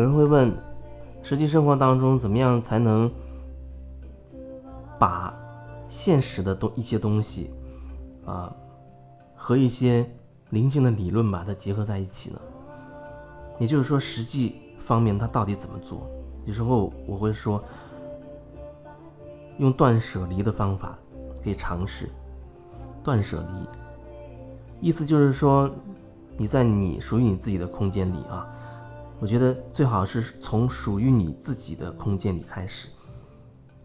有人会问，实际生活当中怎么样才能把现实的东一些东西啊和一些灵性的理论把它结合在一起呢？也就是说，实际方面它到底怎么做？有时候我会说，用断舍离的方法可以尝试断舍离，意思就是说，你在你属于你自己的空间里啊。我觉得最好是从属于你自己的空间里开始，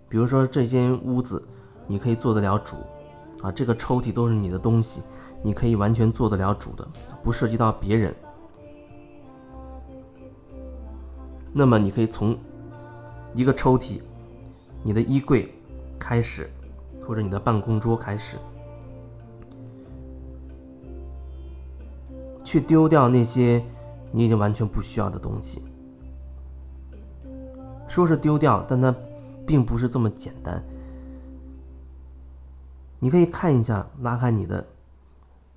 比如说这间屋子，你可以做得了主，啊，这个抽屉都是你的东西，你可以完全做得了主的，不涉及到别人。那么你可以从一个抽屉、你的衣柜开始，或者你的办公桌开始，去丢掉那些。你已经完全不需要的东西，说是丢掉，但它并不是这么简单。你可以看一下，拉开你的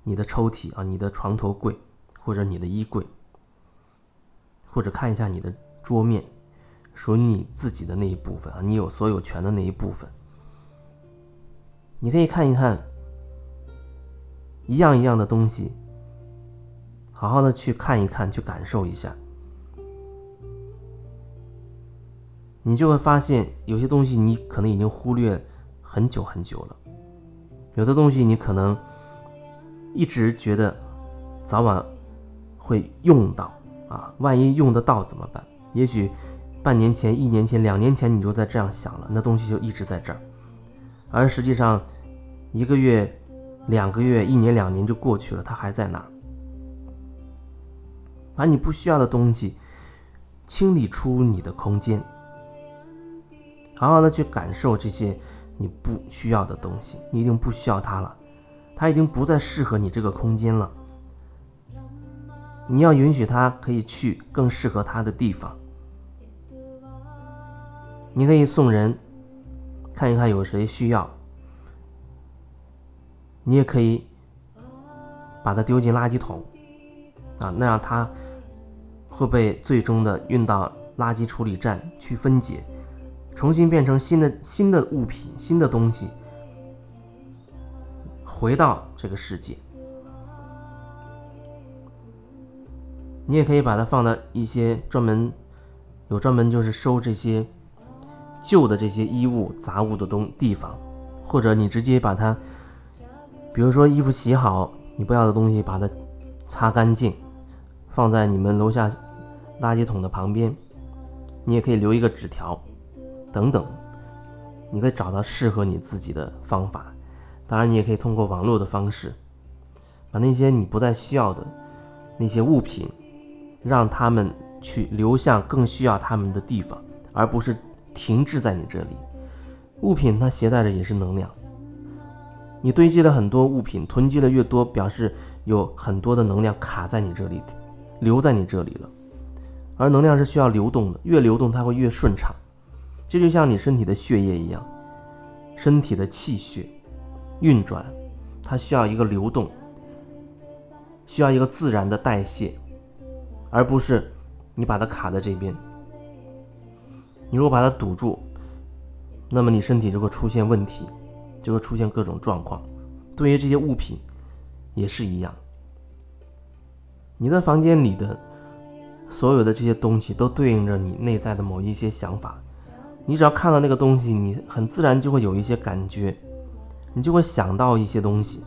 你的抽屉啊，你的床头柜，或者你的衣柜，或者看一下你的桌面，属于你自己的那一部分啊，你有所有权的那一部分。你可以看一看，一样一样的东西。好好的去看一看，去感受一下，你就会发现有些东西你可能已经忽略很久很久了，有的东西你可能一直觉得早晚会用到啊，万一用得到怎么办？也许半年前、一年前、两年前你就在这样想了，那东西就一直在这儿，而实际上一个月、两个月、一年、两年就过去了，它还在那儿。把你不需要的东西清理出你的空间，好好的去感受这些你不需要的东西，你已经不需要它了，它已经不再适合你这个空间了。你要允许它可以去更适合它的地方。你可以送人，看一看有谁需要。你也可以把它丢进垃圾桶，啊，那样它。会被最终的运到垃圾处理站去分解，重新变成新的新的物品、新的东西，回到这个世界。你也可以把它放到一些专门有专门就是收这些旧的这些衣物杂物的东地方，或者你直接把它，比如说衣服洗好，你不要的东西把它擦干净，放在你们楼下。垃圾桶的旁边，你也可以留一个纸条，等等，你可以找到适合你自己的方法。当然，你也可以通过网络的方式，把那些你不再需要的那些物品，让他们去流向更需要他们的地方，而不是停滞在你这里。物品它携带的也是能量，你堆积了很多物品，囤积的越多，表示有很多的能量卡在你这里，留在你这里了。而能量是需要流动的，越流动它会越顺畅。这就像你身体的血液一样，身体的气血运转，它需要一个流动，需要一个自然的代谢，而不是你把它卡在这边。你如果把它堵住，那么你身体就会出现问题，就会出现各种状况。对于这些物品也是一样，你的房间里的。所有的这些东西都对应着你内在的某一些想法，你只要看到那个东西，你很自然就会有一些感觉，你就会想到一些东西，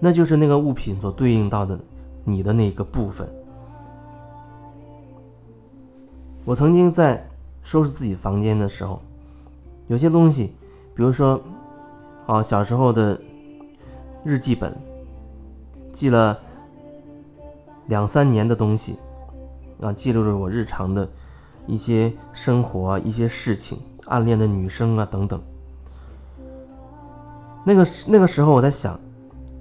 那就是那个物品所对应到的你的那个部分。我曾经在收拾自己房间的时候，有些东西，比如说，哦，小时候的日记本，记了两三年的东西。啊，记录着我日常的一些生活、一些事情、暗恋的女生啊等等。那个那个时候我在想，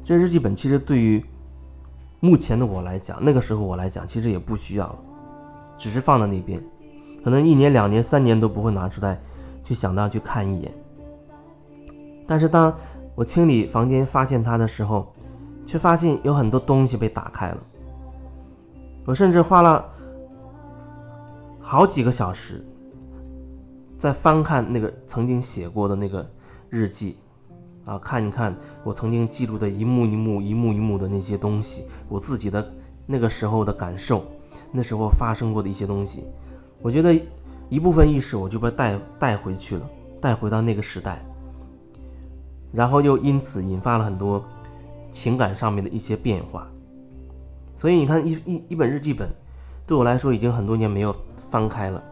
这日记本其实对于目前的我来讲，那个时候我来讲其实也不需要了，只是放在那边，可能一年、两年、三年都不会拿出来去想到去看一眼。但是当我清理房间发现它的时候，却发现有很多东西被打开了。我甚至花了。好几个小时，在翻看那个曾经写过的那个日记，啊，看一看我曾经记录的一幕一幕、一幕一幕的那些东西，我自己的那个时候的感受，那时候发生过的一些东西，我觉得一部分意识我就被带带回去了，带回到那个时代，然后又因此引发了很多情感上面的一些变化。所以你看，一一一本日记本，对我来说已经很多年没有翻开了。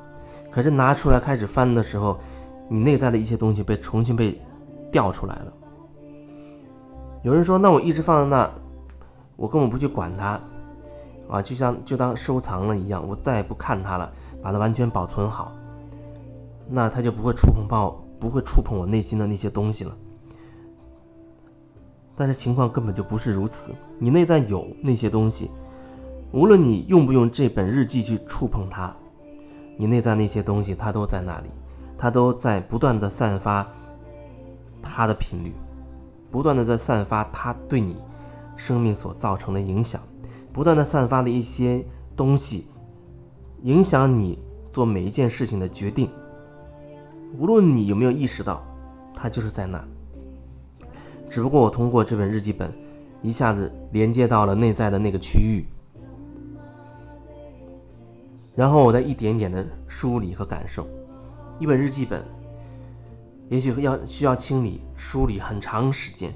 可是拿出来开始翻的时候，你内在的一些东西被重新被调出来了。有人说，那我一直放在那，我根本不去管它，啊，就像就当收藏了一样，我再也不看它了，把它完全保存好，那它就不会触碰到，不会触碰我内心的那些东西了。但是情况根本就不是如此，你内在有那些东西，无论你用不用这本日记去触碰它，你内在那些东西它都在那里，它都在不断的散发它的频率，不断的在散发它对你生命所造成的影响，不断的散发的一些东西，影响你做每一件事情的决定，无论你有没有意识到，它就是在那。只不过我通过这本日记本，一下子连接到了内在的那个区域，然后我再一点点的梳理和感受。一本日记本，也许要需要清理梳理很长时间，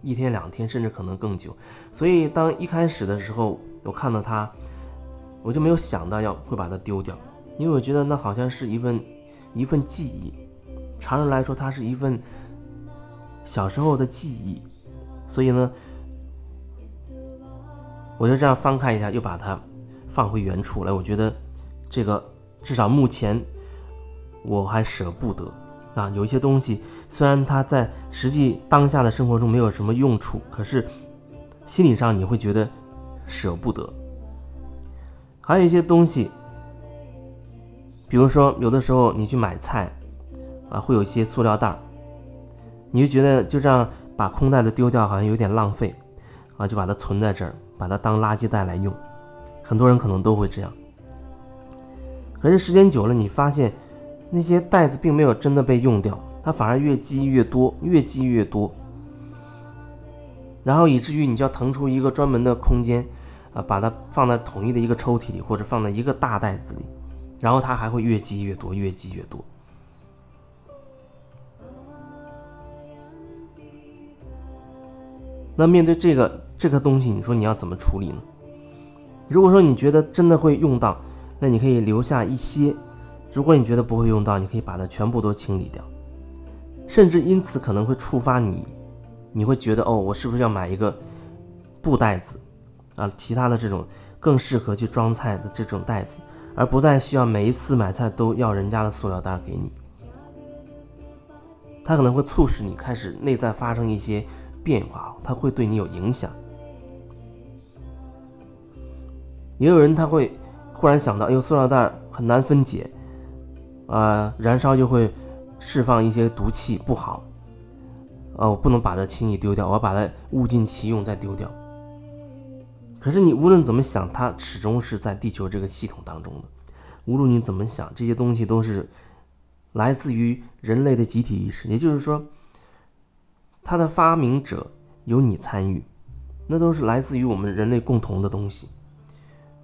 一天两天甚至可能更久。所以当一开始的时候，我看到它，我就没有想到要会把它丢掉，因为我觉得那好像是一份一份记忆。常人来说，它是一份。小时候的记忆，所以呢，我就这样翻看一下，又把它放回原处来。我觉得这个至少目前我还舍不得啊。有一些东西虽然它在实际当下的生活中没有什么用处，可是心理上你会觉得舍不得。还有一些东西，比如说有的时候你去买菜啊，会有一些塑料袋。你就觉得就这样把空袋子丢掉好像有点浪费，啊，就把它存在这儿，把它当垃圾袋来用。很多人可能都会这样。可是时间久了，你发现那些袋子并没有真的被用掉，它反而越积越多，越积越多。然后以至于你就要腾出一个专门的空间，啊，把它放在统一的一个抽屉里，或者放在一个大袋子里，然后它还会越积越多，越积越多。那面对这个这个东西，你说你要怎么处理呢？如果说你觉得真的会用到，那你可以留下一些；如果你觉得不会用到，你可以把它全部都清理掉。甚至因此可能会触发你，你会觉得哦，我是不是要买一个布袋子啊？其他的这种更适合去装菜的这种袋子，而不再需要每一次买菜都要人家的塑料袋给你。它可能会促使你开始内在发生一些。变化，它会对你有影响。也有人他会忽然想到，哎呦，塑料袋很难分解，啊，燃烧就会释放一些毒气，不好。啊，我不能把它轻易丢掉，我要把它物尽其用再丢掉。可是你无论怎么想，它始终是在地球这个系统当中的。无论你怎么想，这些东西都是来自于人类的集体意识，也就是说。它的发明者有你参与，那都是来自于我们人类共同的东西。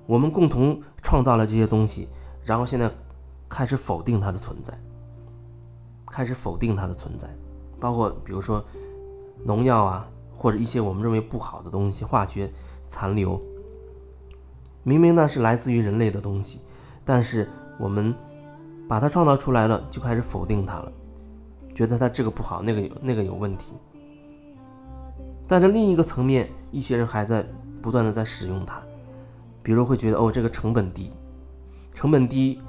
我们共同创造了这些东西，然后现在开始否定它的存在，开始否定它的存在，包括比如说农药啊，或者一些我们认为不好的东西，化学残留。明明那是来自于人类的东西，但是我们把它创造出来了，就开始否定它了，觉得它这个不好，那个有那个有问题。但是另一个层面，一些人还在不断的在使用它，比如会觉得哦，这个成本低，成本低，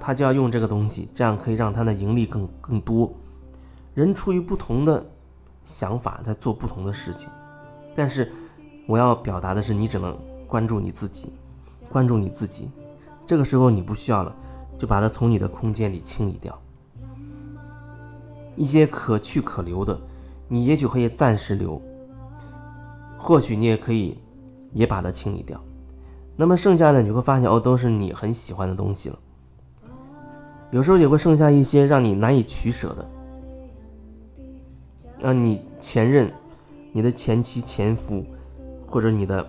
他就要用这个东西，这样可以让他的盈利更更多。人出于不同的想法在做不同的事情，但是我要表达的是，你只能关注你自己，关注你自己。这个时候你不需要了，就把它从你的空间里清理掉，一些可去可留的。你也许可以暂时留，或许你也可以也把它清理掉，那么剩下的你会发现哦，都是你很喜欢的东西了。有时候也会剩下一些让你难以取舍的，让你前任、你的前妻、前夫，或者你的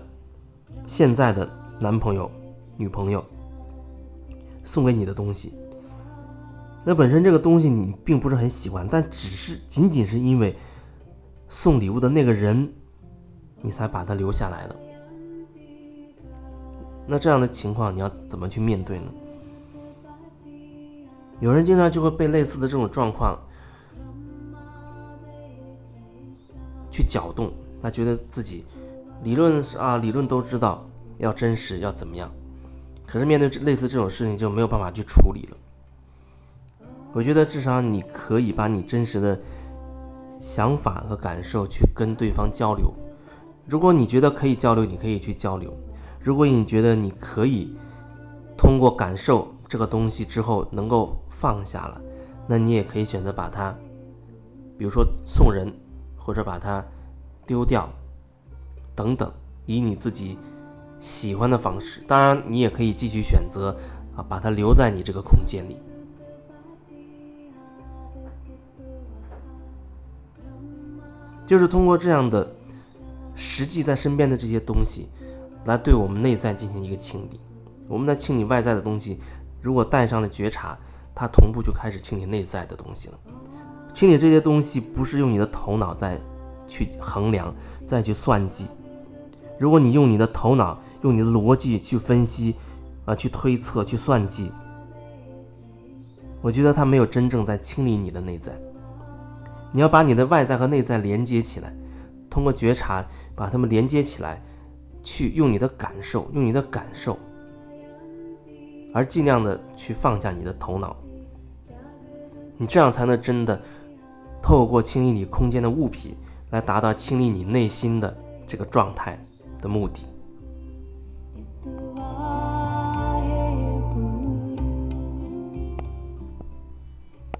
现在的男朋友、女朋友送给你的东西。那本身这个东西你并不是很喜欢，但只是仅仅是因为送礼物的那个人，你才把它留下来的。那这样的情况你要怎么去面对呢？有人经常就会被类似的这种状况去搅动，他觉得自己理论啊，理论都知道要真实要怎么样，可是面对类似这种事情就没有办法去处理了。我觉得至少你可以把你真实的想法和感受去跟对方交流。如果你觉得可以交流，你可以去交流；如果你觉得你可以通过感受这个东西之后能够。放下了，那你也可以选择把它，比如说送人，或者把它丢掉，等等，以你自己喜欢的方式。当然，你也可以继续选择啊，把它留在你这个空间里。就是通过这样的实际在身边的这些东西，来对我们内在进行一个清理。我们在清理外在的东西，如果带上了觉察。它同步就开始清理内在的东西了。清理这些东西不是用你的头脑再去衡量、再去算计。如果你用你的头脑、用你的逻辑去分析、啊，去推测、去算计，我觉得它没有真正在清理你的内在。你要把你的外在和内在连接起来，通过觉察把它们连接起来，去用你的感受、用你的感受，而尽量的去放下你的头脑。你这样才能真的透过清理你空间的物品，来达到清理你内心的这个状态的目的。